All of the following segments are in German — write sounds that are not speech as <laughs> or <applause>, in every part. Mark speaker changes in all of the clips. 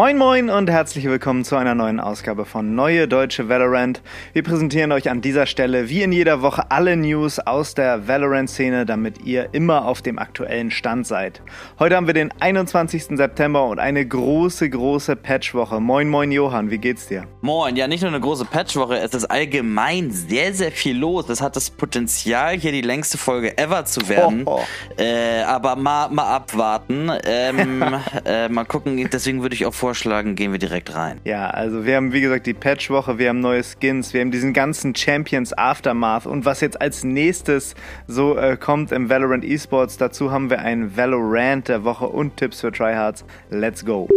Speaker 1: Moin Moin und herzlich willkommen zu einer neuen Ausgabe von Neue Deutsche Valorant. Wir präsentieren euch an dieser Stelle wie in jeder Woche alle News aus der Valorant-Szene, damit ihr immer auf dem aktuellen Stand seid. Heute haben wir den 21. September und eine große, große Patchwoche. Moin Moin Johann, wie geht's dir?
Speaker 2: Moin, ja nicht nur eine große Patchwoche, es ist allgemein sehr, sehr viel los. Es hat das Potenzial, hier die längste Folge ever zu werden. Oh, oh. Äh, aber mal, mal abwarten. Ähm, <laughs> äh, mal gucken, deswegen würde ich auch vorstellen, vorschlagen, gehen wir direkt rein.
Speaker 1: Ja, also wir haben wie gesagt die Patchwoche, wir haben neue Skins, wir haben diesen ganzen Champions Aftermath und was jetzt als nächstes so äh, kommt im Valorant Esports, dazu haben wir ein Valorant der Woche und Tipps für Tryhards. Let's go.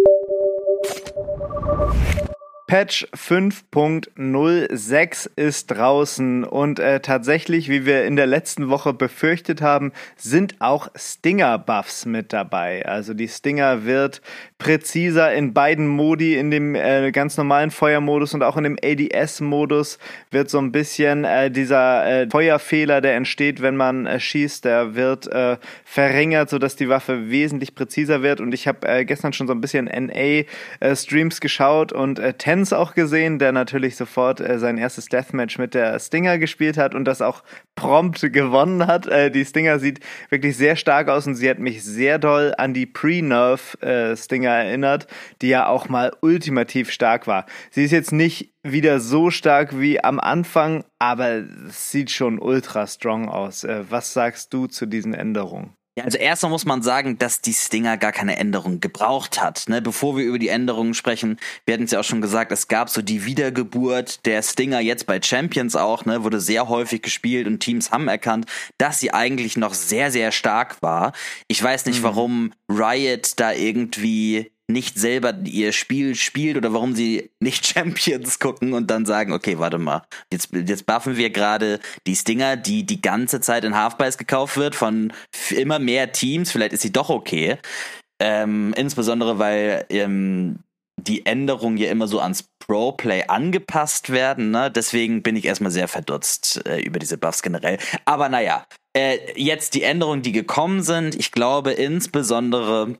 Speaker 1: Patch 5.06 ist draußen und äh, tatsächlich, wie wir in der letzten Woche befürchtet haben, sind auch Stinger-Buffs mit dabei. Also die Stinger wird präziser in beiden Modi, in dem äh, ganz normalen Feuermodus und auch in dem ADS-Modus wird so ein bisschen äh, dieser äh, Feuerfehler, der entsteht, wenn man äh, schießt, der wird äh, verringert, sodass die Waffe wesentlich präziser wird. Und ich habe gestern schon so ein bisschen NA-Streams geschaut und äh, Ten Prince auch gesehen, der natürlich sofort äh, sein erstes Deathmatch mit der Stinger gespielt hat und das auch prompt gewonnen hat. Äh, die Stinger sieht wirklich sehr stark aus und sie hat mich sehr doll an die Pre-Nerf äh, Stinger erinnert, die ja auch mal ultimativ stark war. Sie ist jetzt nicht wieder so stark wie am Anfang, aber es sieht schon ultra strong aus. Äh, was sagst du zu diesen Änderungen?
Speaker 2: Ja, also erstmal muss man sagen, dass die Stinger gar keine Änderung gebraucht hat. Ne? Bevor wir über die Änderungen sprechen, wir hatten es ja auch schon gesagt, es gab so die Wiedergeburt der Stinger jetzt bei Champions auch, ne? wurde sehr häufig gespielt und Teams haben erkannt, dass sie eigentlich noch sehr, sehr stark war. Ich weiß nicht, mhm. warum Riot da irgendwie nicht selber ihr Spiel spielt oder warum sie nicht <laughs> Champions gucken und dann sagen, okay, warte mal, jetzt, jetzt buffen wir gerade die Stinger, die die ganze Zeit in Halfprice gekauft wird von immer mehr Teams, vielleicht ist sie doch okay. Ähm, insbesondere, weil ähm, die Änderungen ja immer so ans Pro-Play angepasst werden. Ne? Deswegen bin ich erstmal sehr verdutzt äh, über diese Buffs generell. Aber naja, äh, jetzt die Änderungen, die gekommen sind. Ich glaube insbesondere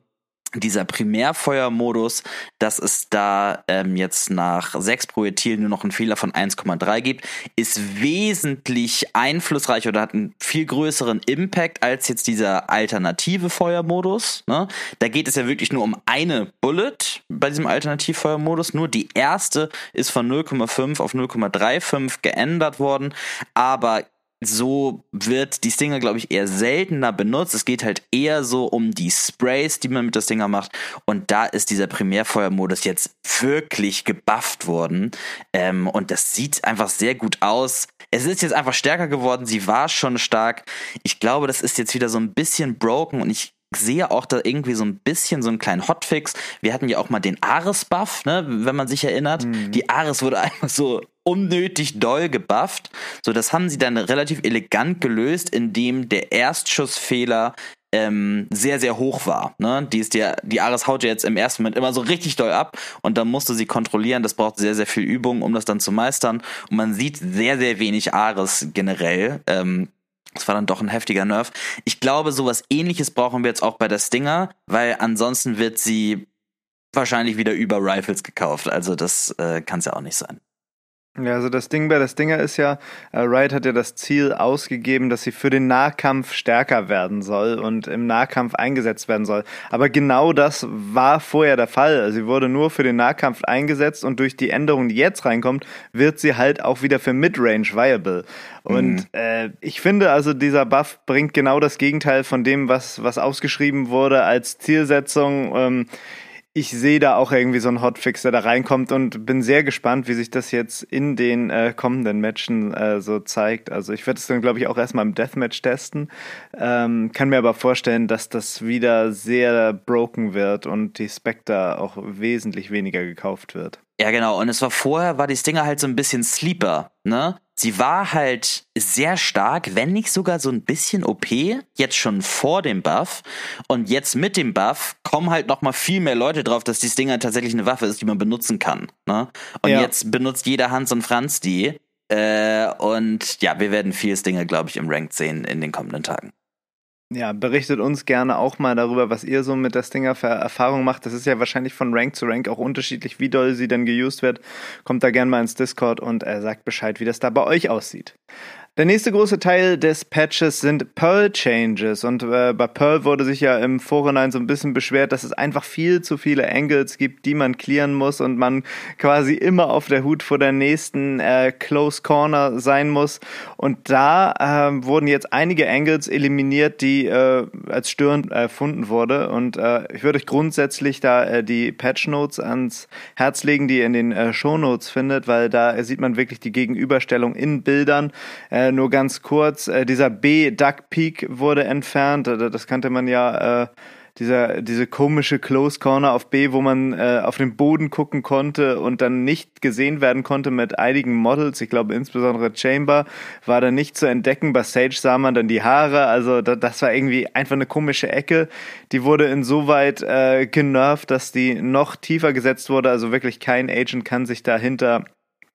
Speaker 2: dieser Primärfeuermodus, dass es da ähm, jetzt nach sechs Projektilen nur noch einen Fehler von 1,3 gibt, ist wesentlich einflussreicher oder hat einen viel größeren Impact als jetzt dieser alternative Feuermodus. Ne? Da geht es ja wirklich nur um eine Bullet bei diesem Alternativfeuermodus. Nur die erste ist von 0,5 auf 0,35 geändert worden, aber so wird die Stinger, glaube ich, eher seltener benutzt. Es geht halt eher so um die Sprays, die man mit der Stinger macht. Und da ist dieser Primärfeuermodus jetzt wirklich gebufft worden. Ähm, und das sieht einfach sehr gut aus. Es ist jetzt einfach stärker geworden. Sie war schon stark. Ich glaube, das ist jetzt wieder so ein bisschen broken und ich sehe auch da irgendwie so ein bisschen so einen kleinen Hotfix. Wir hatten ja auch mal den Ares-Buff, ne, wenn man sich erinnert. Mhm. Die Ares wurde <laughs> einfach so unnötig doll gebufft. So, das haben sie dann relativ elegant gelöst, indem der Erstschussfehler ähm, sehr, sehr hoch war. Ne? Die, ist die, die Ares haut ja jetzt im ersten Moment immer so richtig doll ab und dann musste sie kontrollieren. Das braucht sehr, sehr viel Übung, um das dann zu meistern. Und man sieht sehr, sehr wenig Ares generell. Ähm, das war dann doch ein heftiger Nerv. Ich glaube, sowas ähnliches brauchen wir jetzt auch bei der Stinger, weil ansonsten wird sie wahrscheinlich wieder über Rifles gekauft. Also das äh, kann es ja auch nicht sein.
Speaker 1: Ja, also das Ding bei das Dinger ist ja, äh, Wright hat ja das Ziel ausgegeben, dass sie für den Nahkampf stärker werden soll und im Nahkampf eingesetzt werden soll. Aber genau das war vorher der Fall. Sie wurde nur für den Nahkampf eingesetzt und durch die Änderung, die jetzt reinkommt, wird sie halt auch wieder für Midrange viable. Und mhm. äh, ich finde also, dieser Buff bringt genau das Gegenteil von dem, was, was ausgeschrieben wurde als Zielsetzung. Ähm, ich sehe da auch irgendwie so einen Hotfix, der da reinkommt und bin sehr gespannt, wie sich das jetzt in den äh, kommenden Matchen äh, so zeigt. Also ich werde es dann, glaube ich, auch erstmal im Deathmatch testen. Ähm, kann mir aber vorstellen, dass das wieder sehr broken wird und die Spectre auch wesentlich weniger gekauft wird.
Speaker 2: Ja, genau. Und es war vorher, war die Stinger halt so ein bisschen Sleeper, ne? Sie war halt sehr stark, wenn nicht sogar so ein bisschen OP, jetzt schon vor dem Buff. Und jetzt mit dem Buff kommen halt noch mal viel mehr Leute drauf, dass die Stinger tatsächlich eine Waffe ist, die man benutzen kann. Ne? Und ja. jetzt benutzt jeder Hans und Franz die. Äh, und ja, wir werden viel Stinger, glaube ich, im Ranked sehen in den kommenden Tagen.
Speaker 1: Ja, berichtet uns gerne auch mal darüber, was ihr so mit der Stinger für Erfahrung macht. Das ist ja wahrscheinlich von Rank zu Rank auch unterschiedlich, wie doll sie denn geused wird. Kommt da gerne mal ins Discord und äh, sagt Bescheid, wie das da bei euch aussieht. Der nächste große Teil des Patches sind Pearl Changes. Und äh, bei Pearl wurde sich ja im Vorhinein so ein bisschen beschwert, dass es einfach viel zu viele Angles gibt, die man clearen muss und man quasi immer auf der Hut vor der nächsten äh, Close Corner sein muss. Und da äh, wurden jetzt einige Angles eliminiert, die äh, als störend erfunden wurde. Und äh, ich würde euch grundsätzlich da äh, die Patch Notes ans Herz legen, die ihr in den Show Notes findet, weil da sieht man wirklich die Gegenüberstellung in Bildern. Äh, äh, nur ganz kurz, äh, dieser B-Duck Peak wurde entfernt. Äh, das kannte man ja, äh, dieser, diese komische Close Corner auf B, wo man äh, auf den Boden gucken konnte und dann nicht gesehen werden konnte mit einigen Models. Ich glaube insbesondere Chamber war da nicht zu entdecken. Bei Sage sah man dann die Haare. Also da, das war irgendwie einfach eine komische Ecke. Die wurde insoweit äh, genervt, dass die noch tiefer gesetzt wurde. Also wirklich kein Agent kann sich dahinter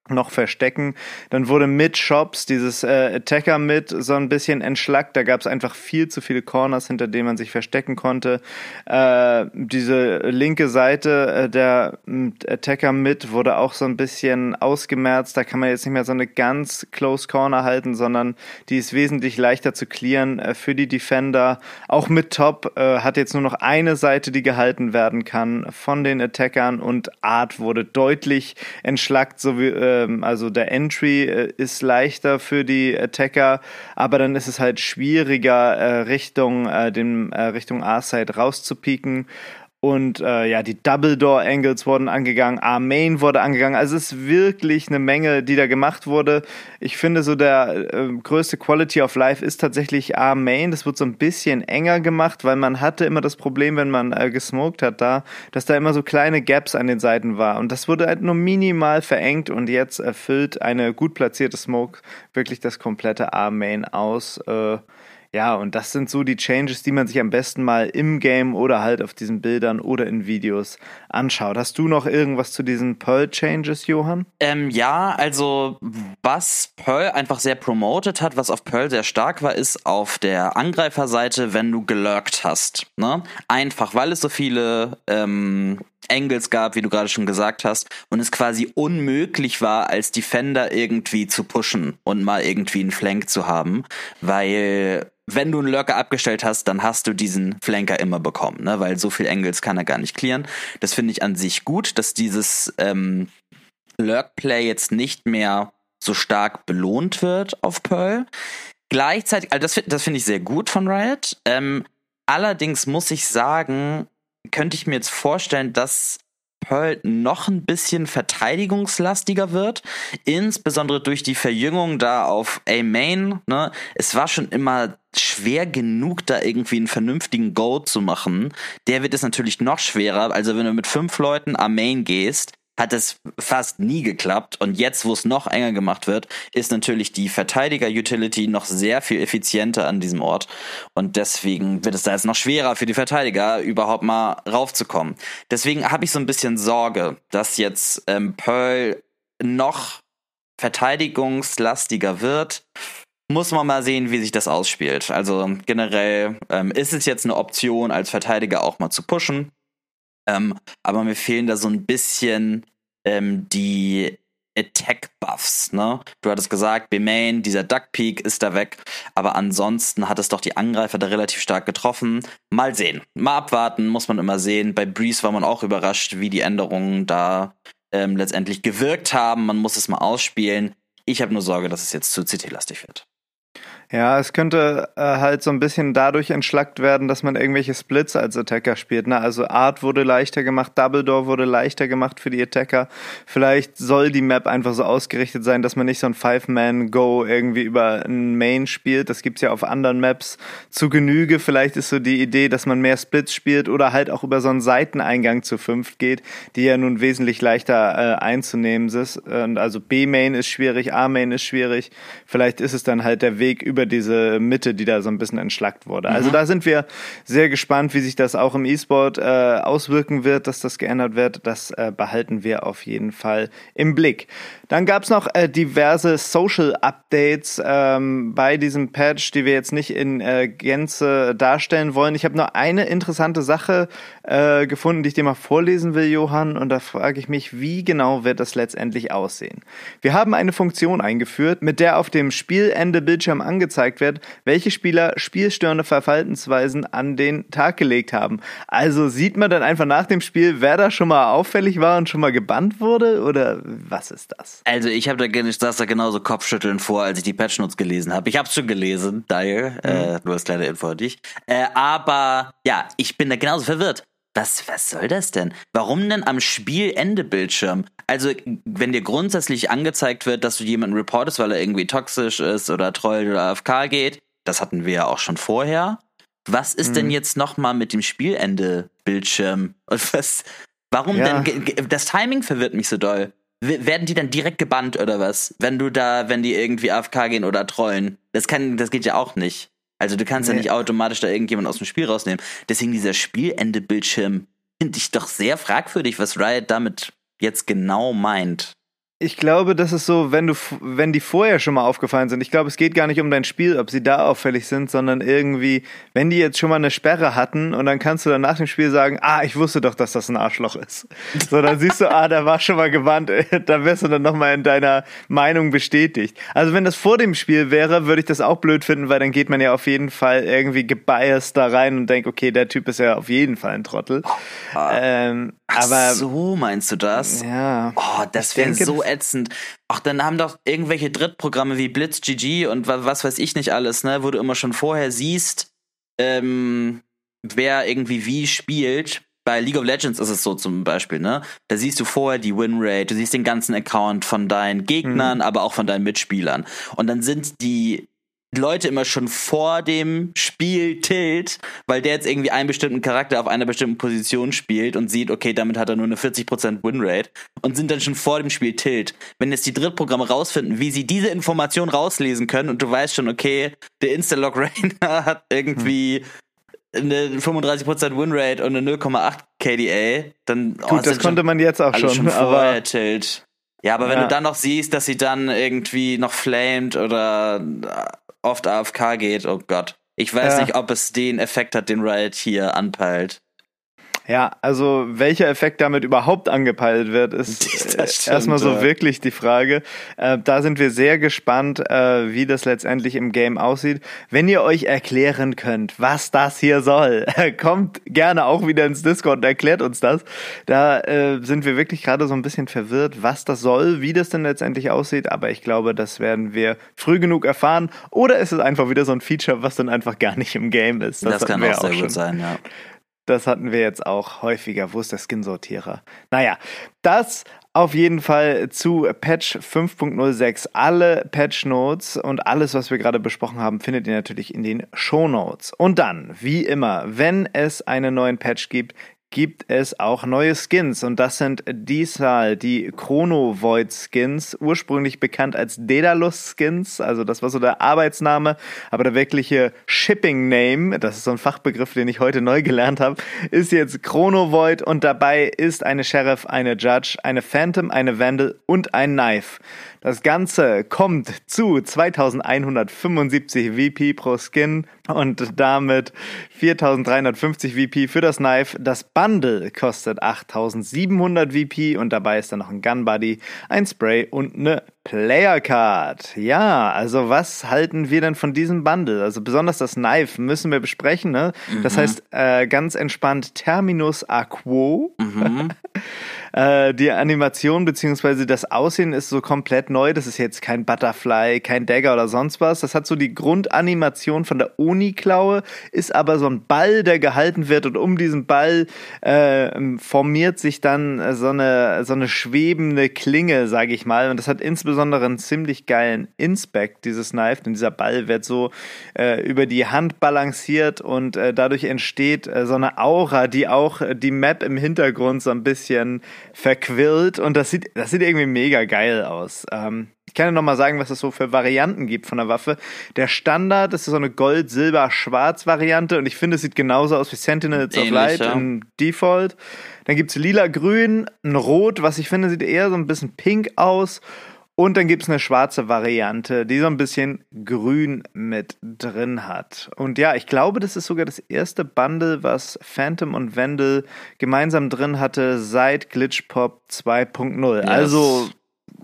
Speaker 1: noch verstecken. Dann wurde mit Shops dieses äh, Attacker mit so ein bisschen entschlackt. Da gab es einfach viel zu viele Corners, hinter denen man sich verstecken konnte. Äh, diese linke Seite äh, der Attacker mit wurde auch so ein bisschen ausgemerzt. Da kann man jetzt nicht mehr so eine ganz close Corner halten, sondern die ist wesentlich leichter zu clearen äh, für die Defender. Auch mit Top äh, hat jetzt nur noch eine Seite, die gehalten werden kann von den Attackern und Art wurde deutlich entschlackt, so wie äh, ähm, also der Entry äh, ist leichter für die Attacker, aber dann ist es halt schwieriger, äh, Richtung, äh, äh, Richtung A-Side rauszupieken. Und äh, ja, die Double Door Angles wurden angegangen, A-Main wurde angegangen. Also es ist wirklich eine Menge, die da gemacht wurde. Ich finde so der äh, größte Quality of Life ist tatsächlich A-Main. Das wird so ein bisschen enger gemacht, weil man hatte immer das Problem, wenn man äh, gesmoked hat da, dass da immer so kleine Gaps an den Seiten war. Und das wurde halt nur minimal verengt und jetzt erfüllt eine gut platzierte Smoke wirklich das komplette A-Main aus. Äh, ja, und das sind so die Changes, die man sich am besten mal im Game oder halt auf diesen Bildern oder in Videos anschaut. Hast du noch irgendwas zu diesen Pearl-Changes, Johann?
Speaker 2: Ähm, ja, also was Pearl einfach sehr promoted hat, was auf Pearl sehr stark war, ist auf der Angreiferseite, wenn du gelurkt hast. Ne? Einfach, weil es so viele ähm, Angles gab, wie du gerade schon gesagt hast, und es quasi unmöglich war, als Defender irgendwie zu pushen und mal irgendwie einen Flank zu haben, weil wenn du einen Lurker abgestellt hast, dann hast du diesen Flanker immer bekommen, ne? weil so viel Angles kann er gar nicht clearen. Das finde ich an sich gut, dass dieses ähm, Lurk-Play jetzt nicht mehr so stark belohnt wird auf Pearl. Gleichzeitig, also das, das finde ich sehr gut von Riot. Ähm, allerdings muss ich sagen, könnte ich mir jetzt vorstellen, dass Pearl noch ein bisschen verteidigungslastiger wird, insbesondere durch die Verjüngung da auf A-Main. Ne? Es war schon immer schwer genug, da irgendwie einen vernünftigen Go zu machen. Der wird es natürlich noch schwerer. Also wenn du mit fünf Leuten A-Main gehst, hat es fast nie geklappt. Und jetzt, wo es noch enger gemacht wird, ist natürlich die Verteidiger-Utility noch sehr viel effizienter an diesem Ort. Und deswegen wird es da jetzt noch schwerer für die Verteidiger, überhaupt mal raufzukommen. Deswegen habe ich so ein bisschen Sorge, dass jetzt ähm, Pearl noch verteidigungslastiger wird. Muss man mal sehen, wie sich das ausspielt. Also generell ähm, ist es jetzt eine Option, als Verteidiger auch mal zu pushen. Ähm, aber mir fehlen da so ein bisschen ähm, die Attack-Buffs, ne? Du hattest gesagt, B-Main, dieser Duck Peak ist da weg, aber ansonsten hat es doch die Angreifer da relativ stark getroffen. Mal sehen. Mal abwarten, muss man immer sehen. Bei Breeze war man auch überrascht, wie die Änderungen da ähm, letztendlich gewirkt haben. Man muss es mal ausspielen. Ich habe nur Sorge, dass es jetzt zu CT-lastig wird.
Speaker 1: Ja, es könnte äh, halt so ein bisschen dadurch entschlackt werden, dass man irgendwelche Splits als Attacker spielt. Ne? Also Art wurde leichter gemacht, Double Door wurde leichter gemacht für die Attacker. Vielleicht soll die Map einfach so ausgerichtet sein, dass man nicht so ein Five-Man-Go irgendwie über ein Main spielt. Das gibt's ja auf anderen Maps zu Genüge. Vielleicht ist so die Idee, dass man mehr Splits spielt oder halt auch über so einen Seiteneingang zu fünft geht, die ja nun wesentlich leichter äh, einzunehmen ist. Und also B-Main ist schwierig, A-Main ist schwierig. Vielleicht ist es dann halt der Weg über über diese Mitte, die da so ein bisschen entschlackt wurde. Also mhm. da sind wir sehr gespannt, wie sich das auch im E-Sport äh, auswirken wird, dass das geändert wird. Das äh, behalten wir auf jeden Fall im Blick. Dann gab es noch äh, diverse Social Updates ähm, bei diesem Patch, die wir jetzt nicht in äh, Gänze darstellen wollen. Ich habe nur eine interessante Sache äh, gefunden, die ich dir mal vorlesen will, Johann. Und da frage ich mich, wie genau wird das letztendlich aussehen? Wir haben eine Funktion eingeführt, mit der auf dem Spielende Bildschirm angezeigt wird, welche Spieler spielstörende Verhaltensweisen an den Tag gelegt haben. Also sieht man dann einfach nach dem Spiel, wer da schon mal auffällig war und schon mal gebannt wurde? Oder was ist das?
Speaker 2: Also ich habe da, ich saß da genauso Kopfschütteln vor, als ich die Patch Notes gelesen habe. Ich habe schon gelesen, Daniel, mhm. äh, nur als kleine Info an dich. Äh, aber ja, ich bin da genauso verwirrt. Was, was soll das denn? Warum denn am Spielende-Bildschirm? Also, wenn dir grundsätzlich angezeigt wird, dass du jemanden reportest, weil er irgendwie toxisch ist oder trollt oder AFK geht, das hatten wir ja auch schon vorher. Was ist mhm. denn jetzt nochmal mit dem Spielende-Bildschirm? Und was, warum ja. denn? Das Timing verwirrt mich so doll. Werden die dann direkt gebannt oder was? Wenn du da, wenn die irgendwie AFK gehen oder trollen? Das kann, das geht ja auch nicht. Also du kannst nee. ja nicht automatisch da irgendjemand aus dem Spiel rausnehmen. Deswegen dieser Spielende-Bildschirm finde ich doch sehr fragwürdig, was Riot damit jetzt genau meint.
Speaker 1: Ich glaube, das ist so, wenn du, wenn die vorher schon mal aufgefallen sind. Ich glaube, es geht gar nicht um dein Spiel, ob sie da auffällig sind, sondern irgendwie, wenn die jetzt schon mal eine Sperre hatten und dann kannst du dann nach dem Spiel sagen, ah, ich wusste doch, dass das ein Arschloch ist. So, dann siehst du, ah, der war schon mal gewandt, <laughs> da wirst du dann nochmal in deiner Meinung bestätigt. Also wenn das vor dem Spiel wäre, würde ich das auch blöd finden, weil dann geht man ja auf jeden Fall irgendwie gebiased da rein und denkt, okay, der Typ ist ja auf jeden Fall ein Trottel.
Speaker 2: Ah. Ähm, Ach aber so meinst du das?
Speaker 1: Ja.
Speaker 2: Oh, das wäre so ätzend. Ach, dann haben doch irgendwelche Drittprogramme wie Blitz GG und was weiß ich nicht alles, ne, wo du immer schon vorher siehst, ähm, wer irgendwie wie spielt. Bei League of Legends ist es so zum Beispiel, ne? Da siehst du vorher die Winrate, du siehst den ganzen Account von deinen Gegnern, mhm. aber auch von deinen Mitspielern. Und dann sind die Leute immer schon vor dem Spiel tilt, weil der jetzt irgendwie einen bestimmten Charakter auf einer bestimmten Position spielt und sieht, okay, damit hat er nur eine 40% Winrate und sind dann schon vor dem Spiel tilt. Wenn jetzt die Drittprogramme rausfinden, wie sie diese Information rauslesen können und du weißt schon, okay, der Instalog <laughs> Rainer hat irgendwie eine 35% Winrate und eine 0,8 KDA, dann
Speaker 1: oh, Gut, das konnte man jetzt auch schon,
Speaker 2: schon aber tilt. Ja, aber wenn ja. du dann noch siehst, dass sie dann irgendwie noch flamed oder oft AFK geht, oh Gott. Ich weiß ja. nicht, ob es den Effekt hat, den Riot hier anpeilt.
Speaker 1: Ja, also welcher Effekt damit überhaupt angepeilt wird, ist <laughs> stimmt, erstmal so ja. wirklich die Frage. Äh, da sind wir sehr gespannt, äh, wie das letztendlich im Game aussieht. Wenn ihr euch erklären könnt, was das hier soll, <laughs> kommt gerne auch wieder ins Discord und erklärt uns das. Da äh, sind wir wirklich gerade so ein bisschen verwirrt, was das soll, wie das denn letztendlich aussieht. Aber ich glaube, das werden wir früh genug erfahren. Oder ist es einfach wieder so ein Feature, was dann einfach gar nicht im Game ist.
Speaker 2: Das, das kann auch sehr auch gut sein, ja.
Speaker 1: Das hatten wir jetzt auch häufiger. Wo ist der Skin-Sortierer? Naja, das auf jeden Fall zu Patch 5.06. Alle Patch Notes und alles, was wir gerade besprochen haben, findet ihr natürlich in den Show Notes. Und dann, wie immer, wenn es einen neuen Patch gibt, gibt es auch neue Skins. Und das sind diesmal die Chrono Void Skins, ursprünglich bekannt als Daedalus Skins, also das war so der Arbeitsname, aber der wirkliche Shipping Name, das ist so ein Fachbegriff, den ich heute neu gelernt habe, ist jetzt Chrono Void und dabei ist eine Sheriff, eine Judge, eine Phantom, eine Vandal und ein Knife. Das Ganze kommt zu 2175 VP pro Skin und damit 4350 VP für das Knife. Das Bundle kostet 8700 VP und dabei ist dann noch ein Gun Buddy, ein Spray und eine Player Card. Ja, also was halten wir denn von diesem Bundle? Also besonders das Knife müssen wir besprechen. Ne? Das mhm. heißt äh, ganz entspannt Terminus Aquo. Mhm. <laughs> Äh, die Animation beziehungsweise das Aussehen ist so komplett neu. Das ist jetzt kein Butterfly, kein Dagger oder sonst was. Das hat so die Grundanimation von der Oni-Klaue, ist aber so ein Ball, der gehalten wird und um diesen Ball äh, formiert sich dann so eine, so eine schwebende Klinge, sage ich mal. Und das hat insbesondere einen ziemlich geilen Inspect, dieses Knife. Denn dieser Ball wird so äh, über die Hand balanciert und äh, dadurch entsteht äh, so eine Aura, die auch die Map im Hintergrund so ein bisschen verquillt. Und das sieht, das sieht irgendwie mega geil aus. Ähm, ich kann ja nochmal sagen, was es so für Varianten gibt von der Waffe. Der Standard ist so eine Gold-Silber-Schwarz-Variante und ich finde, es sieht genauso aus wie Sentinels Ähnlich, of Light ja. im Default. Dann gibt's lila-grün, ein Rot, was ich finde, sieht eher so ein bisschen pink aus. Und dann gibt's eine schwarze Variante, die so ein bisschen grün mit drin hat. Und ja, ich glaube, das ist sogar das erste Bundle, was Phantom und Vandal gemeinsam drin hatte seit Glitchpop 2.0. Yes. Also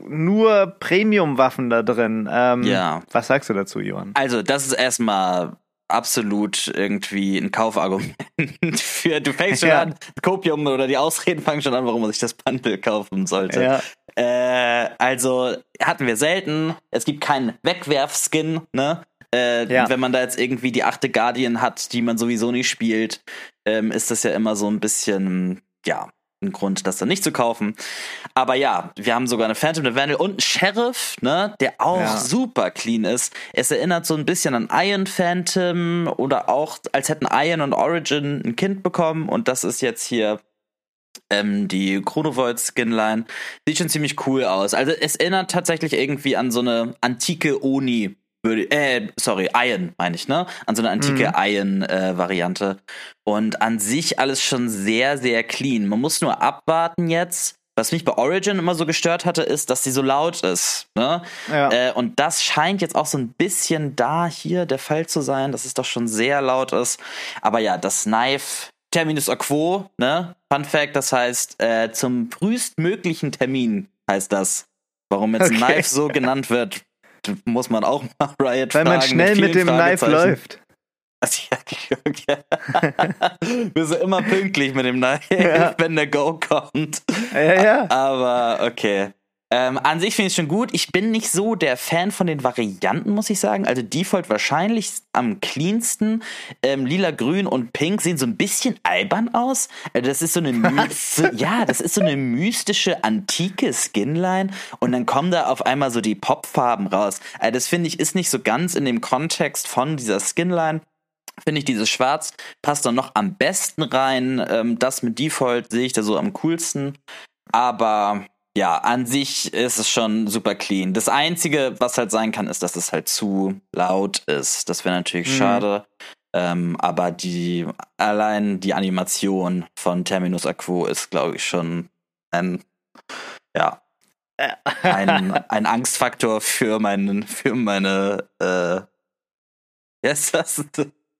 Speaker 1: nur Premium-Waffen da drin. Ähm, ja. Was sagst du dazu, Johann?
Speaker 2: Also, das ist erstmal absolut irgendwie ein Kaufargument <laughs> für, du fängst schon ja. an, Kopium oder die Ausreden fangen schon an, warum man sich das Bundle kaufen sollte. Ja. Äh, also hatten wir selten. Es gibt keinen Wegwerf-Skin, ne? Äh, ja. Wenn man da jetzt irgendwie die achte Guardian hat, die man sowieso nicht spielt, ähm, ist das ja immer so ein bisschen, ja, ein Grund, das dann nicht zu kaufen. Aber ja, wir haben sogar eine Phantom Vandal und einen Sheriff, ne, der auch ja. super clean ist. Es erinnert so ein bisschen an Iron Phantom oder auch, als hätten Iron und Origin ein Kind bekommen und das ist jetzt hier ähm, die Chronovoid Skinline. Sieht schon ziemlich cool aus. Also es erinnert tatsächlich irgendwie an so eine antike Oni würde, äh, sorry, Iron meine ich, ne? An so eine antike mhm. Iron-Variante. Äh, und an sich alles schon sehr, sehr clean. Man muss nur abwarten jetzt. Was mich bei Origin immer so gestört hatte, ist, dass sie so laut ist. Ne? Ja. Äh, und das scheint jetzt auch so ein bisschen da hier der Fall zu sein, dass es doch schon sehr laut ist. Aber ja, das Knife Terminus a quo, ne? Fun Fact, das heißt, äh, zum frühestmöglichen Termin heißt das. Warum jetzt okay. Knife so genannt wird, muss man auch mal <laughs> Riot
Speaker 1: Weil fragen. Weil man schnell mit, mit dem Knife läuft.
Speaker 2: Also, okay. <laughs> Wir sind immer pünktlich mit dem Knife, ja. wenn der Go kommt. Ja, ja. Aber okay. Ähm, an sich finde ich es schon gut. Ich bin nicht so der Fan von den Varianten, muss ich sagen. Also Default wahrscheinlich am cleansten. Ähm, Lila, Grün und Pink sehen so ein bisschen albern aus. Also das ist so eine <laughs> so, ja, das ist so eine mystische antike Skinline und dann kommen da auf einmal so die Popfarben raus. Also das finde ich ist nicht so ganz in dem Kontext von dieser Skinline finde ich dieses Schwarz passt dann noch am besten rein. Ähm, das mit Default sehe ich da so am coolsten. Aber ja, an sich ist es schon super clean. Das Einzige, was halt sein kann, ist, dass es halt zu laut ist. Das wäre natürlich mhm. schade. Ähm, aber die allein die Animation von Terminus Aquo ist, glaube ich, schon ein, ja, ein, <laughs> ein Angstfaktor für meinen, für meine, äh, <laughs> yes, das,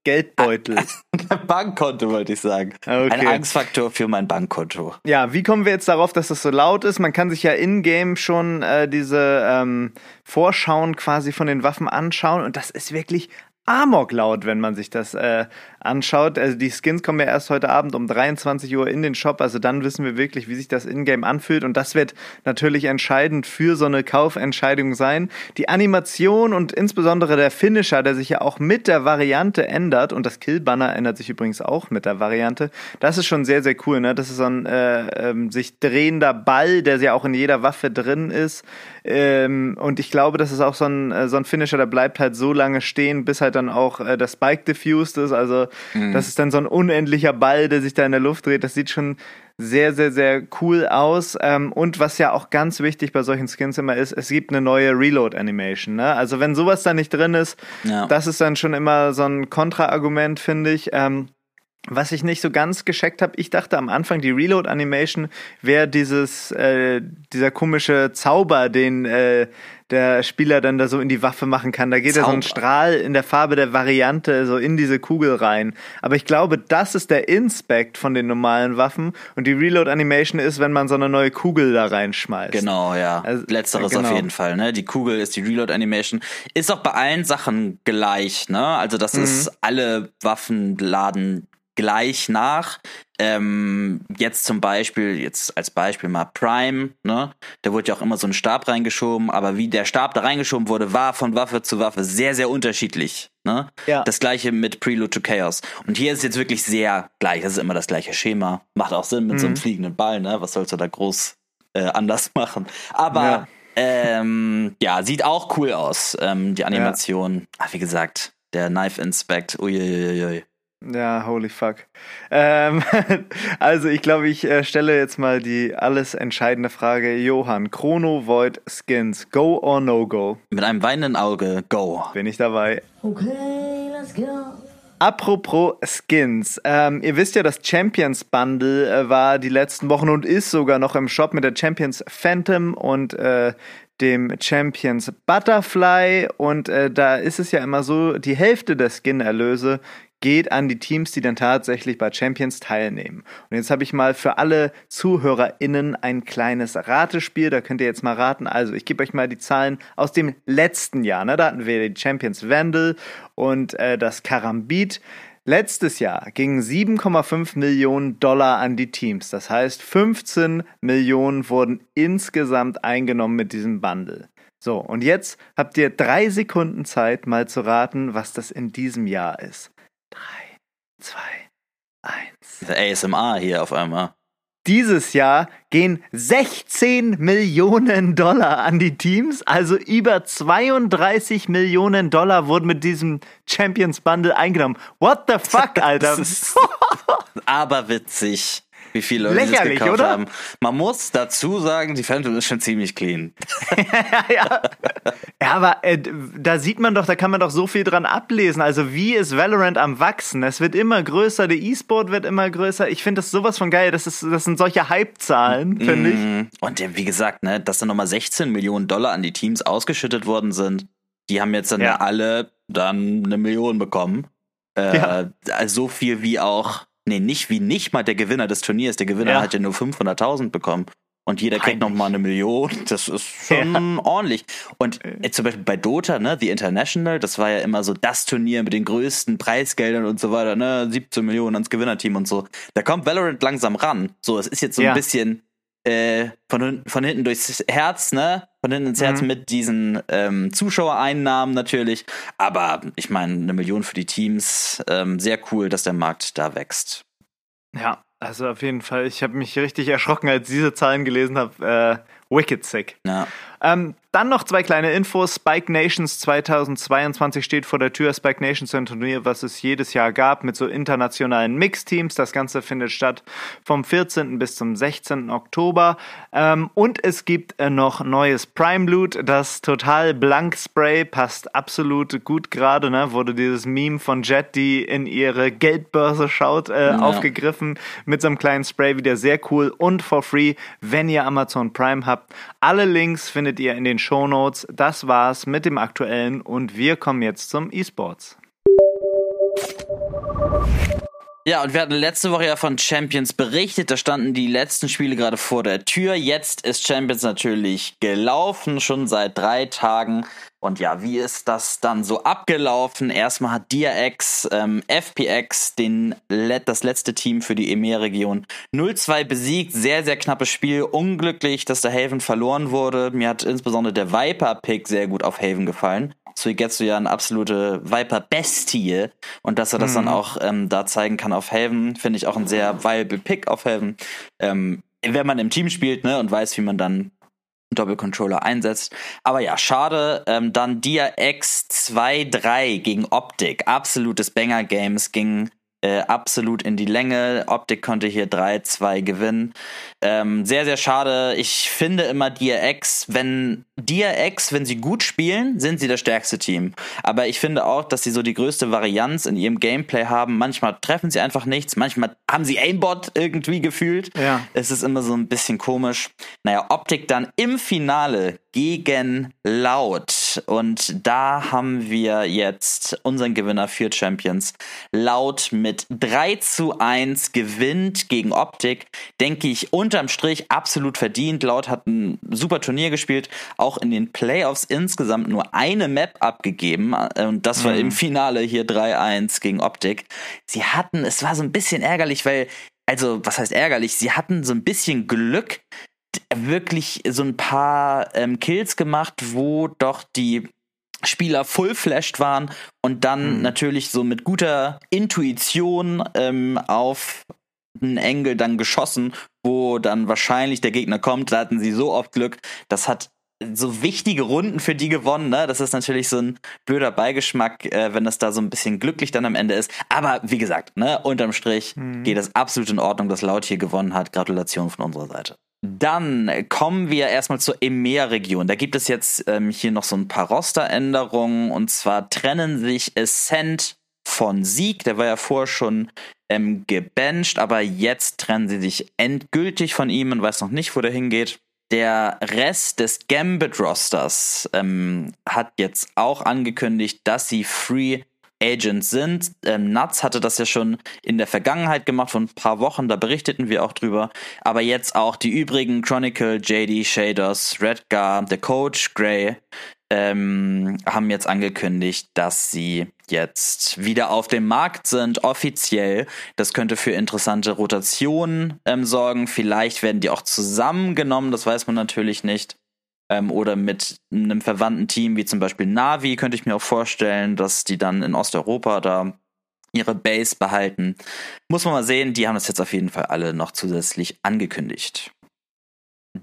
Speaker 1: Geldbeutel. <laughs>
Speaker 2: Bankkonto wollte ich sagen. Okay. Ein Angstfaktor für mein Bankkonto.
Speaker 1: Ja, wie kommen wir jetzt darauf, dass das so laut ist? Man kann sich ja in-game schon äh, diese ähm, Vorschauen quasi von den Waffen anschauen und das ist wirklich Amok laut, wenn man sich das äh, anschaut. Also die Skins kommen ja erst heute Abend um 23 Uhr in den Shop. Also dann wissen wir wirklich, wie sich das Ingame anfühlt. Und das wird natürlich entscheidend für so eine Kaufentscheidung sein. Die Animation und insbesondere der Finisher, der sich ja auch mit der Variante ändert. Und das Killbanner ändert sich übrigens auch mit der Variante. Das ist schon sehr, sehr cool. Ne? Das ist so ein äh, ähm, sich drehender Ball, der ja auch in jeder Waffe drin ist. Ähm, und ich glaube, das ist auch so ein, äh, so ein Finisher, der bleibt halt so lange stehen, bis halt dann auch äh, der Spike diffused ist. Also mhm. das ist dann so ein unendlicher Ball, der sich da in der Luft dreht. Das sieht schon sehr, sehr, sehr cool aus. Ähm, und was ja auch ganz wichtig bei solchen Skins immer ist, es gibt eine neue Reload-Animation. Ne? Also wenn sowas da nicht drin ist, ja. das ist dann schon immer so ein Kontraargument, finde ich. Ähm, was ich nicht so ganz gescheckt habe, ich dachte am Anfang, die Reload-Animation wäre dieses, äh, dieser komische Zauber, den äh, der Spieler dann da so in die Waffe machen kann. Da geht ja so ein Strahl in der Farbe der Variante so in diese Kugel rein. Aber ich glaube, das ist der Inspect von den normalen Waffen und die Reload Animation ist, wenn man so eine neue Kugel da reinschmeißt.
Speaker 2: Genau, ja. Also, Letzteres genau. auf jeden Fall, ne? Die Kugel ist die Reload Animation. Ist auch bei allen Sachen gleich, ne? Also das mhm. ist alle Waffenladen gleich nach. Ähm, jetzt zum Beispiel, jetzt als Beispiel mal Prime, ne? Da wurde ja auch immer so ein Stab reingeschoben, aber wie der Stab da reingeschoben wurde, war von Waffe zu Waffe sehr, sehr unterschiedlich. Ne? Ja. Das gleiche mit Prelude to Chaos. Und hier ist jetzt wirklich sehr gleich. Das ist immer das gleiche Schema. Macht auch Sinn mit mhm. so einem mhm. fliegenden Ball, ne? Was sollst du da groß äh, anders <laughs> machen? Aber ja. Ähm, ja, sieht auch cool aus, ähm, die Animation. Ja. Ach, wie gesagt, der Knife Inspect, uiuiui.
Speaker 1: Ja, holy fuck. Ähm, <laughs> also ich glaube, ich äh, stelle jetzt mal die alles entscheidende Frage. Johann, Chrono Void Skins, go or no go?
Speaker 2: Mit einem weinenden Auge, go.
Speaker 1: Bin ich dabei. Okay, let's go. Apropos Skins, ähm, ihr wisst ja, das Champions Bundle äh, war die letzten Wochen und ist sogar noch im Shop mit der Champions Phantom und äh, dem Champions Butterfly und äh, da ist es ja immer so, die Hälfte der Skin-Erlöse geht an die Teams, die dann tatsächlich bei Champions teilnehmen. Und jetzt habe ich mal für alle ZuhörerInnen ein kleines Ratespiel. Da könnt ihr jetzt mal raten. Also, ich gebe euch mal die Zahlen aus dem letzten Jahr. Ne? Da hatten wir die Champions Vandal und äh, das Karambit. Letztes Jahr gingen 7,5 Millionen Dollar an die Teams. Das heißt, 15 Millionen wurden insgesamt eingenommen mit diesem Bundle. So, und jetzt habt ihr drei Sekunden Zeit, mal zu raten, was das in diesem Jahr ist. 3, 2,
Speaker 2: 1. ASMR hier auf einmal.
Speaker 1: Dieses Jahr gehen 16 Millionen Dollar an die Teams, also über 32 Millionen Dollar wurden mit diesem Champions Bundle eingenommen. What the fuck, <laughs> Alter? <laughs>
Speaker 2: aber witzig wie viele Leute das gekauft oder? haben. Man muss dazu sagen, die Phantom ist schon ziemlich clean. <laughs>
Speaker 1: ja. ja, aber äh, da sieht man doch, da kann man doch so viel dran ablesen. Also wie ist Valorant am wachsen? Es wird immer größer, der E-Sport wird immer größer. Ich finde das sowas von geil. Das, ist, das sind solche Hype-Zahlen, finde mm.
Speaker 2: ich. Und wie gesagt, ne, dass da nochmal 16 Millionen Dollar an die Teams ausgeschüttet worden sind. Die haben jetzt dann ja. alle dann eine Million bekommen. Äh, ja. So viel wie auch Nee, nicht wie nicht mal der Gewinner des Turniers. Der Gewinner ja. hat ja nur 500.000 bekommen. Und jeder kriegt noch mal eine Million. Das ist schon ja. ordentlich. Und äh, zum Beispiel bei Dota, ne, The International, das war ja immer so das Turnier mit den größten Preisgeldern und so weiter, ne, 17 Millionen ans Gewinnerteam und so. Da kommt Valorant langsam ran. So, es ist jetzt so ja. ein bisschen äh, von, von hinten durchs Herz, ne? Von hinten ins Herz mhm. mit diesen ähm, Zuschauereinnahmen natürlich. Aber ich meine, eine Million für die Teams, ähm, sehr cool, dass der Markt da wächst.
Speaker 1: Ja, also auf jeden Fall. Ich habe mich richtig erschrocken, als ich diese Zahlen gelesen habe. Äh, wicked sick. Ja. Ähm, dann noch zwei kleine Infos. Spike Nations 2022 steht vor der Tür. Spike Nations ist ein Turnier, was es jedes Jahr gab mit so internationalen Mixteams. Das Ganze findet statt vom 14. bis zum 16. Oktober. Ähm, und es gibt äh, noch neues Prime Loot. Das total blank Spray passt absolut gut gerade. Ne? Wurde dieses Meme von Jet, die in ihre Geldbörse schaut, äh, ja. aufgegriffen mit so einem kleinen Spray. Wieder sehr cool und for free, wenn ihr Amazon Prime habt. Alle Links findet ihr in den Shownotes. Das war's mit dem aktuellen und wir kommen jetzt zum E-Sports.
Speaker 2: Ja, und wir hatten letzte Woche ja von Champions berichtet. Da standen die letzten Spiele gerade vor der Tür. Jetzt ist Champions natürlich gelaufen, schon seit drei Tagen. Und ja, wie ist das dann so abgelaufen? Erstmal hat DRX, ähm, FPX, den, das letzte Team für die EMEA-Region, 0-2 besiegt. Sehr, sehr knappes Spiel. Unglücklich, dass der Haven verloren wurde. Mir hat insbesondere der Viper-Pick sehr gut auf Haven gefallen. Suigetsu ja eine absolute Viper-Bestie. Und dass er das mhm. dann auch ähm, da zeigen kann auf Haven, finde ich auch ein sehr viable Pick auf Haven. Ähm, wenn man im Team spielt ne, und weiß, wie man dann Doppelcontroller einsetzt. Aber ja, schade. Ähm, dann Dia X 2-3 gegen Optik. Absolutes Banger-Games ging äh, absolut in die Länge. Optik konnte hier 3-2 gewinnen. Ähm, sehr, sehr schade. Ich finde immer DRX, wenn DRX, wenn sie gut spielen, sind sie das stärkste Team. Aber ich finde auch, dass sie so die größte Varianz in ihrem Gameplay haben. Manchmal treffen sie einfach nichts, manchmal haben sie Aimbot irgendwie gefühlt. Ja. Es ist immer so ein bisschen komisch. Naja, Optik dann im Finale gegen Laut und da haben wir jetzt unseren Gewinner für Champions. Laut mit 3 zu 1 gewinnt gegen Optik, denke ich, unterm Strich absolut verdient. Laut hat ein super Turnier gespielt, auch in den Playoffs insgesamt nur eine Map abgegeben und das war mhm. im Finale hier 3-1 gegen Optik. Sie hatten, es war so ein bisschen ärgerlich, weil also was heißt ärgerlich? Sie hatten so ein bisschen Glück, wirklich so ein paar ähm, Kills gemacht, wo doch die Spieler full-flashed waren und dann mhm. natürlich so mit guter Intuition ähm, auf einen Engel dann geschossen, wo dann wahrscheinlich der Gegner kommt. Da hatten sie so oft Glück. Das hat so wichtige Runden für die gewonnen. Ne? Das ist natürlich so ein blöder Beigeschmack, äh, wenn das da so ein bisschen glücklich dann am Ende ist. Aber wie gesagt, ne, unterm Strich mhm. geht es absolut in Ordnung, dass Laut hier gewonnen hat. Gratulation von unserer Seite. Dann kommen wir erstmal zur EMEA-Region. Da gibt es jetzt ähm, hier noch so ein paar Rosteränderungen. Und zwar trennen sich Ascent von Sieg. Der war ja vorher schon ähm, gebencht, aber jetzt trennen sie sich endgültig von ihm. Man weiß noch nicht, wo der hingeht. Der Rest des Gambit-Rosters ähm, hat jetzt auch angekündigt, dass sie Free Agents sind. Ähm, Nuts hatte das ja schon in der Vergangenheit gemacht, vor ein paar Wochen, da berichteten wir auch drüber. Aber jetzt auch die übrigen Chronicle, JD, Shaders, Redgar, der Coach, Gray, ähm, haben jetzt angekündigt, dass sie jetzt wieder auf dem Markt sind, offiziell. Das könnte für interessante Rotationen ähm, sorgen. Vielleicht werden die auch zusammengenommen, das weiß man natürlich nicht ähm, oder mit einem verwandten Team wie zum Beispiel Navi könnte ich mir auch vorstellen, dass die dann in Osteuropa da ihre Base behalten. Muss man mal sehen, die haben das jetzt auf jeden Fall alle noch zusätzlich angekündigt.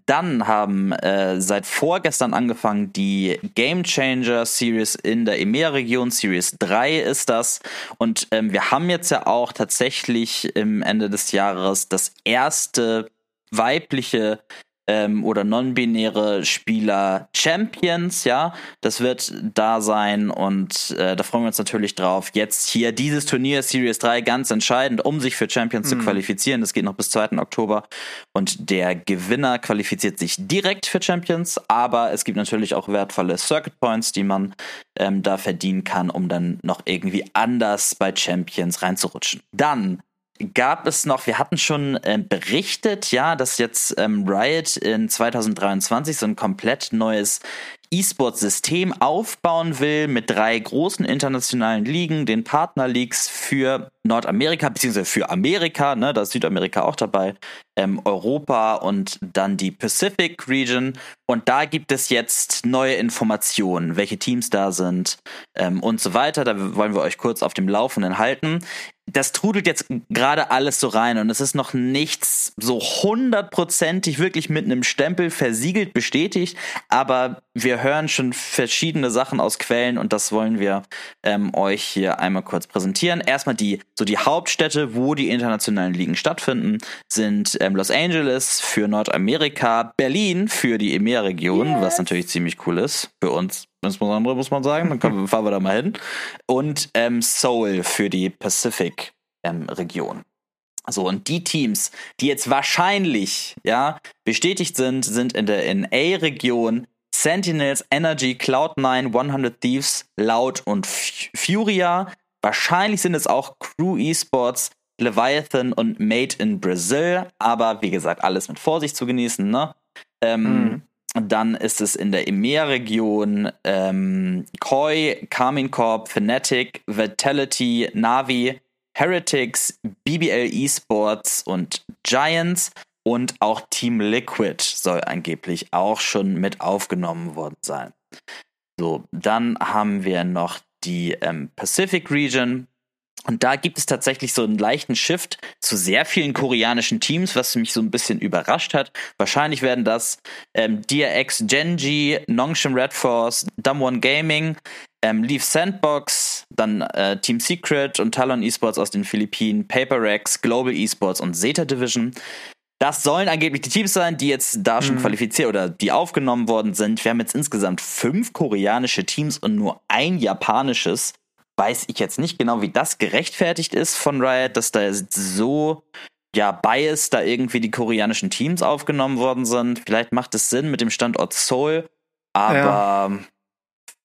Speaker 2: Dann haben äh, seit vorgestern angefangen die Game Changer Series in der EMEA-Region. Series 3 ist das. Und ähm, wir haben jetzt ja auch tatsächlich im Ende des Jahres das erste weibliche ähm, oder non-binäre Spieler Champions, ja. Das wird da sein und äh, da freuen wir uns natürlich drauf. Jetzt hier dieses Turnier Series 3 ganz entscheidend, um sich für Champions mhm. zu qualifizieren. Das geht noch bis 2. Oktober und der Gewinner qualifiziert sich direkt für Champions, aber es gibt natürlich auch wertvolle Circuit Points, die man ähm, da verdienen kann, um dann noch irgendwie anders bei Champions reinzurutschen. Dann gab es noch, wir hatten schon äh, berichtet, ja, dass jetzt ähm, Riot in 2023 so ein komplett neues E-Sport-System aufbauen will mit drei großen internationalen Ligen, den Partner-Leagues für Nordamerika, beziehungsweise für Amerika, ne, da ist Südamerika auch dabei, ähm, Europa und dann die Pacific Region. Und da gibt es jetzt neue Informationen, welche Teams da sind ähm, und so weiter. Da wollen wir euch kurz auf dem Laufenden halten das trudelt jetzt gerade alles so rein und es ist noch nichts so hundertprozentig wirklich mit einem Stempel versiegelt bestätigt, aber wir hören schon verschiedene Sachen aus Quellen und das wollen wir ähm, euch hier einmal kurz präsentieren. Erstmal die so die Hauptstädte, wo die internationalen Ligen stattfinden, sind ähm, Los Angeles für Nordamerika, Berlin für die EMEA-Region, yes. was natürlich ziemlich cool ist für uns insbesondere, muss man sagen. Dann können, <laughs> fahren wir da mal hin. Und ähm, Seoul für die Pacific-Region. Ähm, so, und die Teams, die jetzt wahrscheinlich, ja, bestätigt sind, sind in der NA-Region Sentinels, Energy, Cloud9, 100 Thieves, Loud und Furia. Wahrscheinlich sind es auch Crew Esports, Leviathan und Made in Brazil. Aber wie gesagt, alles mit Vorsicht zu genießen, ne? Ähm, mhm. Dann ist es in der EMEA-Region ähm, Koi, Carmine Corp, Fnatic, Vitality, Navi, Heretics, BBL Esports und Giants und auch Team Liquid soll angeblich auch schon mit aufgenommen worden sein. So, dann haben wir noch die ähm, Pacific Region. Und da gibt es tatsächlich so einen leichten Shift zu sehr vielen koreanischen Teams, was mich so ein bisschen überrascht hat. Wahrscheinlich werden das ähm, DRX, Genji, Nongshim Red Force, Damwon Gaming, ähm, Leaf Sandbox, dann äh, Team Secret und Talon Esports aus den Philippinen, PaperX, Global Esports und Zeta Division. Das sollen angeblich die Teams sein, die jetzt da schon mhm. qualifiziert oder die aufgenommen worden sind. Wir haben jetzt insgesamt fünf koreanische Teams und nur ein japanisches weiß ich jetzt nicht genau, wie das gerechtfertigt ist von Riot, dass da so ja bias da irgendwie die koreanischen Teams aufgenommen worden sind. Vielleicht macht es Sinn mit dem Standort Seoul, aber ja.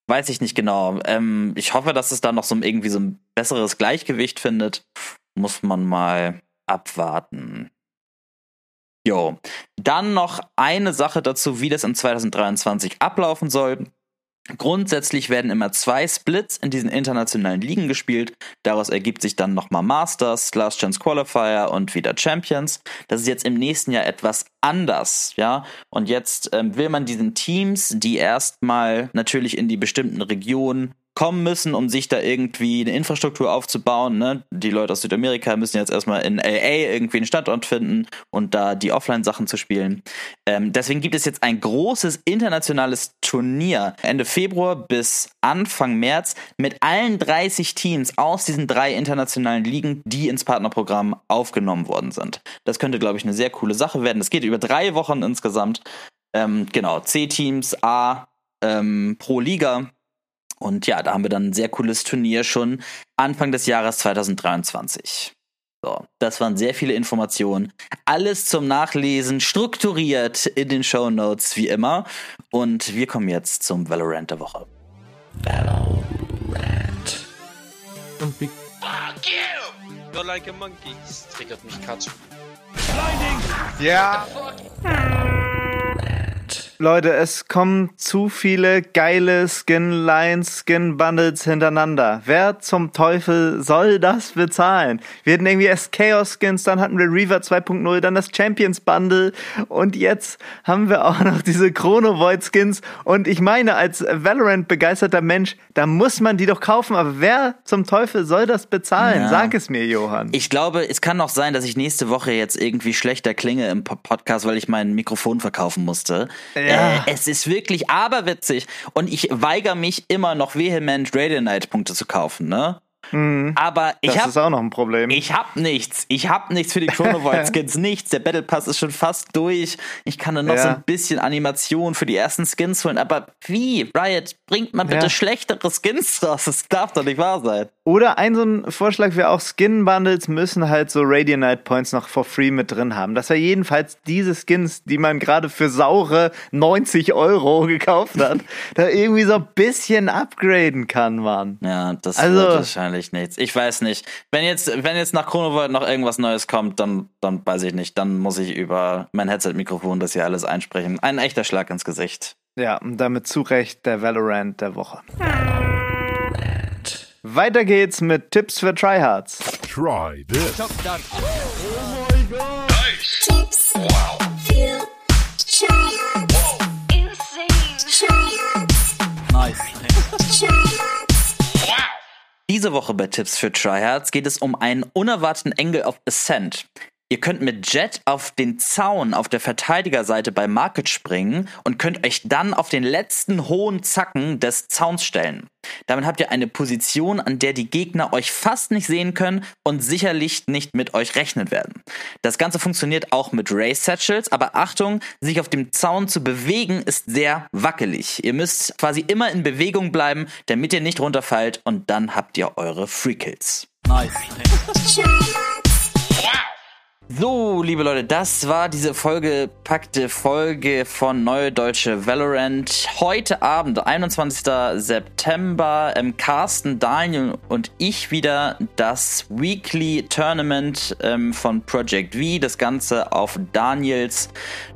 Speaker 2: weiß ich nicht genau. Ähm, ich hoffe, dass es da noch so irgendwie so ein besseres Gleichgewicht findet. Muss man mal abwarten. Jo. Dann noch eine Sache dazu, wie das in 2023 ablaufen soll. Grundsätzlich werden immer zwei Splits in diesen internationalen Ligen gespielt. Daraus ergibt sich dann nochmal Masters, Last Chance Qualifier und wieder Champions. Das ist jetzt im nächsten Jahr etwas anders, ja. Und jetzt ähm, will man diesen Teams, die erstmal natürlich in die bestimmten Regionen kommen müssen, um sich da irgendwie eine Infrastruktur aufzubauen. Ne? Die Leute aus Südamerika müssen jetzt erstmal in LA irgendwie einen Standort finden und da die Offline-Sachen zu spielen. Ähm, deswegen gibt es jetzt ein großes internationales Turnier Ende Februar bis Anfang März mit allen 30 Teams aus diesen drei internationalen Ligen, die ins Partnerprogramm aufgenommen worden sind. Das könnte, glaube ich, eine sehr coole Sache werden. Das geht über drei Wochen insgesamt. Ähm, genau, C-Teams, A ähm, pro Liga und ja, da haben wir dann ein sehr cooles Turnier schon Anfang des Jahres 2023. So, das waren sehr viele Informationen. Alles zum Nachlesen, strukturiert in den Show Notes wie immer. Und wir kommen jetzt zum Valorant der Woche. Valorant.
Speaker 3: Und wie
Speaker 4: Fuck you! You're like a monkey. Das triggert mich Katsch.
Speaker 3: Ja.
Speaker 1: Leute, es kommen zu viele geile Skin-Lines, Skin-Bundles hintereinander. Wer zum Teufel soll das bezahlen? Wir hatten irgendwie erst Chaos-Skins, dann hatten wir Reaver 2.0, dann das Champions-Bundle und jetzt haben wir auch noch diese Chrono Void-Skins. Und ich meine, als Valorant-begeisterter Mensch, da muss man die doch kaufen. Aber wer zum Teufel soll das bezahlen?
Speaker 2: Ja.
Speaker 1: Sag es mir, Johann.
Speaker 2: Ich glaube, es kann auch sein, dass ich nächste Woche jetzt irgendwie schlechter klinge im Po- Podcast, weil ich mein Mikrofon verkaufen musste.
Speaker 1: Ja.
Speaker 2: Äh, es ist wirklich aberwitzig. Und ich weigere mich immer noch vehement Radiant-Punkte zu kaufen, ne? Aber ich
Speaker 1: das
Speaker 2: habe
Speaker 1: ist auch noch ein Problem.
Speaker 2: Ich hab nichts. Ich hab nichts für die Chrono Void <laughs> Skins. nichts. Der Battle Pass ist schon fast durch. Ich kann nur noch
Speaker 1: Ja.
Speaker 2: so ein bisschen Animation für die ersten Skins holen. Aber wie? Riot, bringt mal bitte
Speaker 1: Ja.
Speaker 2: schlechtere Skins raus. Das darf doch nicht wahr sein.
Speaker 1: Oder ein so ein Vorschlag wäre auch, Skin-Bundles müssen halt so Radiant Points noch for free mit drin haben. Dass wir jedenfalls diese Skins, die man gerade für saure 90 Euro <laughs> gekauft hat, da irgendwie so ein bisschen upgraden kann, Mann.
Speaker 2: Ja, das
Speaker 1: Also-
Speaker 2: wird wahrscheinlich nichts. Ich weiß nicht. Wenn jetzt, wenn jetzt nach Chrono Void noch irgendwas Neues kommt, dann, dann weiß ich nicht. Dann muss ich über mein Headset-Mikrofon das hier alles einsprechen. Ein echter Schlag ins Gesicht.
Speaker 1: Ja, und damit zu Recht der Valorant der Woche. Weiter geht's mit Tipps für Tryhards.
Speaker 3: Try this.
Speaker 5: Tips. Für Tryhards. Tryhards.
Speaker 2: Nice.
Speaker 5: Tryhards.
Speaker 2: Diese Woche bei Tipps für Tryhards geht es um einen unerwarteten Engel of Ascent. Ihr könnt mit Jet auf den Zaun auf der Verteidigerseite bei Market springen und könnt euch dann auf den letzten hohen Zacken des Zauns stellen. Damit habt ihr eine Position, an der die Gegner euch fast nicht sehen können und sicherlich nicht mit euch rechnen werden. Das Ganze funktioniert auch mit Race Satchels, aber Achtung, sich auf dem Zaun zu bewegen ist sehr wackelig. Ihr müsst quasi immer in Bewegung bleiben, damit ihr nicht runterfallt und dann habt ihr eure Free Kills. Nice. <laughs> So, liebe Leute, das war diese vollgepackte Folge von Neue Deutsche Valorant. Heute Abend, 21. September, ähm, Carsten, Daniel und ich wieder das Weekly Tournament ähm, von Project V. Das Ganze auf Daniels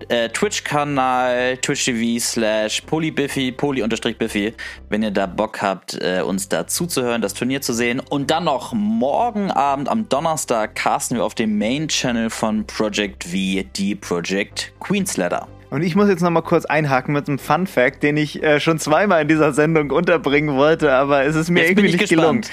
Speaker 2: äh, Twitch-Kanal, twitch.tv slash polybiffy, poly-biffy, wenn ihr da Bock habt, äh, uns da zuzuhören, das Turnier zu sehen. Und dann noch morgen Abend am Donnerstag casten wir auf dem Main-Channel von Project V die Project Queen's Ladder.
Speaker 1: Und ich muss jetzt noch mal kurz einhaken mit einem Fun Fact, den ich äh, schon zweimal in dieser Sendung unterbringen wollte, aber es ist mir
Speaker 2: Jetzt
Speaker 1: irgendwie nicht
Speaker 2: gespannt.
Speaker 1: gelungen.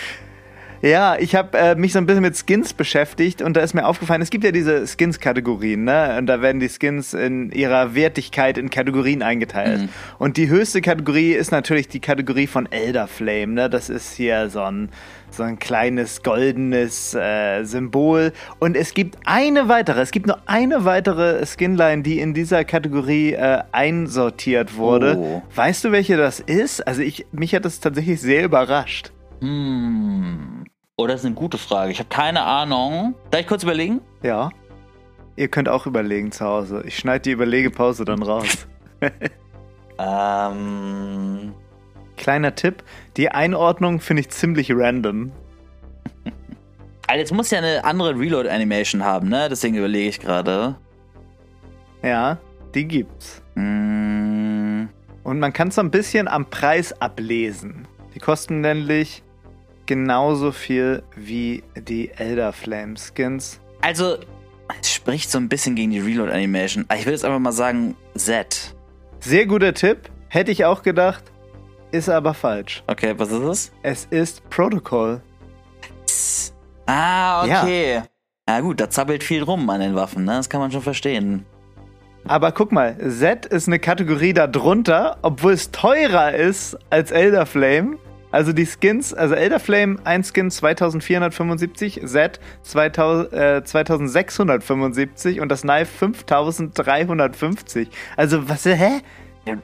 Speaker 1: Ja, ich habe äh, mich so ein bisschen mit Skins beschäftigt und da ist mir aufgefallen, es gibt ja diese Skins-Kategorien, ne? Und da werden die Skins in ihrer Wertigkeit in Kategorien eingeteilt.
Speaker 2: Mhm.
Speaker 1: Und die höchste Kategorie ist natürlich die Kategorie von Elder Flame, ne? Das ist hier so ein so ein kleines goldenes äh, Symbol. Und es gibt eine weitere, es gibt nur eine weitere Skinline, die in dieser Kategorie äh, einsortiert wurde.
Speaker 2: Oh.
Speaker 1: Weißt du, welche das ist? Also ich, mich hat das tatsächlich sehr überrascht.
Speaker 2: Hm. Oh, das ist eine gute Frage. Ich habe keine Ahnung. Darf ich kurz überlegen?
Speaker 1: Ja. Ihr könnt auch überlegen zu Hause. Ich schneide die Überlegepause dann raus. <laughs>
Speaker 2: Ähm.
Speaker 1: Kleiner Tipp, die Einordnung finde ich ziemlich random. <laughs>
Speaker 2: Also jetzt muss ja eine andere Reload-Animation haben, ne? Deswegen überlege ich gerade.
Speaker 1: Ja, die gibt's.
Speaker 2: Mm,
Speaker 1: Und man kann es so ein bisschen am Preis ablesen. Die kosten nämlich genauso viel wie die Elder Flame Skins.
Speaker 2: Also, es spricht so ein bisschen gegen die Reload-Animation. Aber Ich will jetzt einfach mal sagen, Z.
Speaker 1: Sehr guter Tipp, hätte ich auch gedacht, ist aber falsch.
Speaker 2: Okay, was ist es?
Speaker 1: Es ist Protocol.
Speaker 2: Ah, okay. Ja. gut, da zappelt viel rum an den Waffen, ne? Das kann man schon verstehen.
Speaker 1: Aber guck mal, Z ist eine Kategorie darunter, obwohl es teurer ist als Elder Flame. Also die Skins, also Elder Flame, ein Skin 2475, Z 2000, äh, 2675 und das Knife 5350. Also was, hä?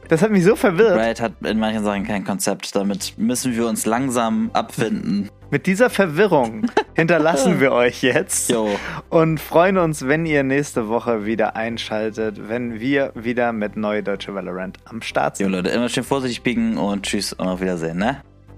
Speaker 1: Das hat mich so verwirrt.
Speaker 2: Riot hat in manchen Sachen kein Konzept. Damit müssen wir uns langsam abfinden. <laughs>
Speaker 1: Mit dieser Verwirrung <laughs> hinterlassen wir euch jetzt
Speaker 2: Jo.
Speaker 1: und freuen uns, wenn ihr nächste Woche wieder einschaltet, wenn wir wieder mit Neue Deutsche Valorant am Start
Speaker 2: Jo,
Speaker 1: sind.
Speaker 2: Leute, immer schön vorsichtig biegen und tschüss und auf Wiedersehen, ne?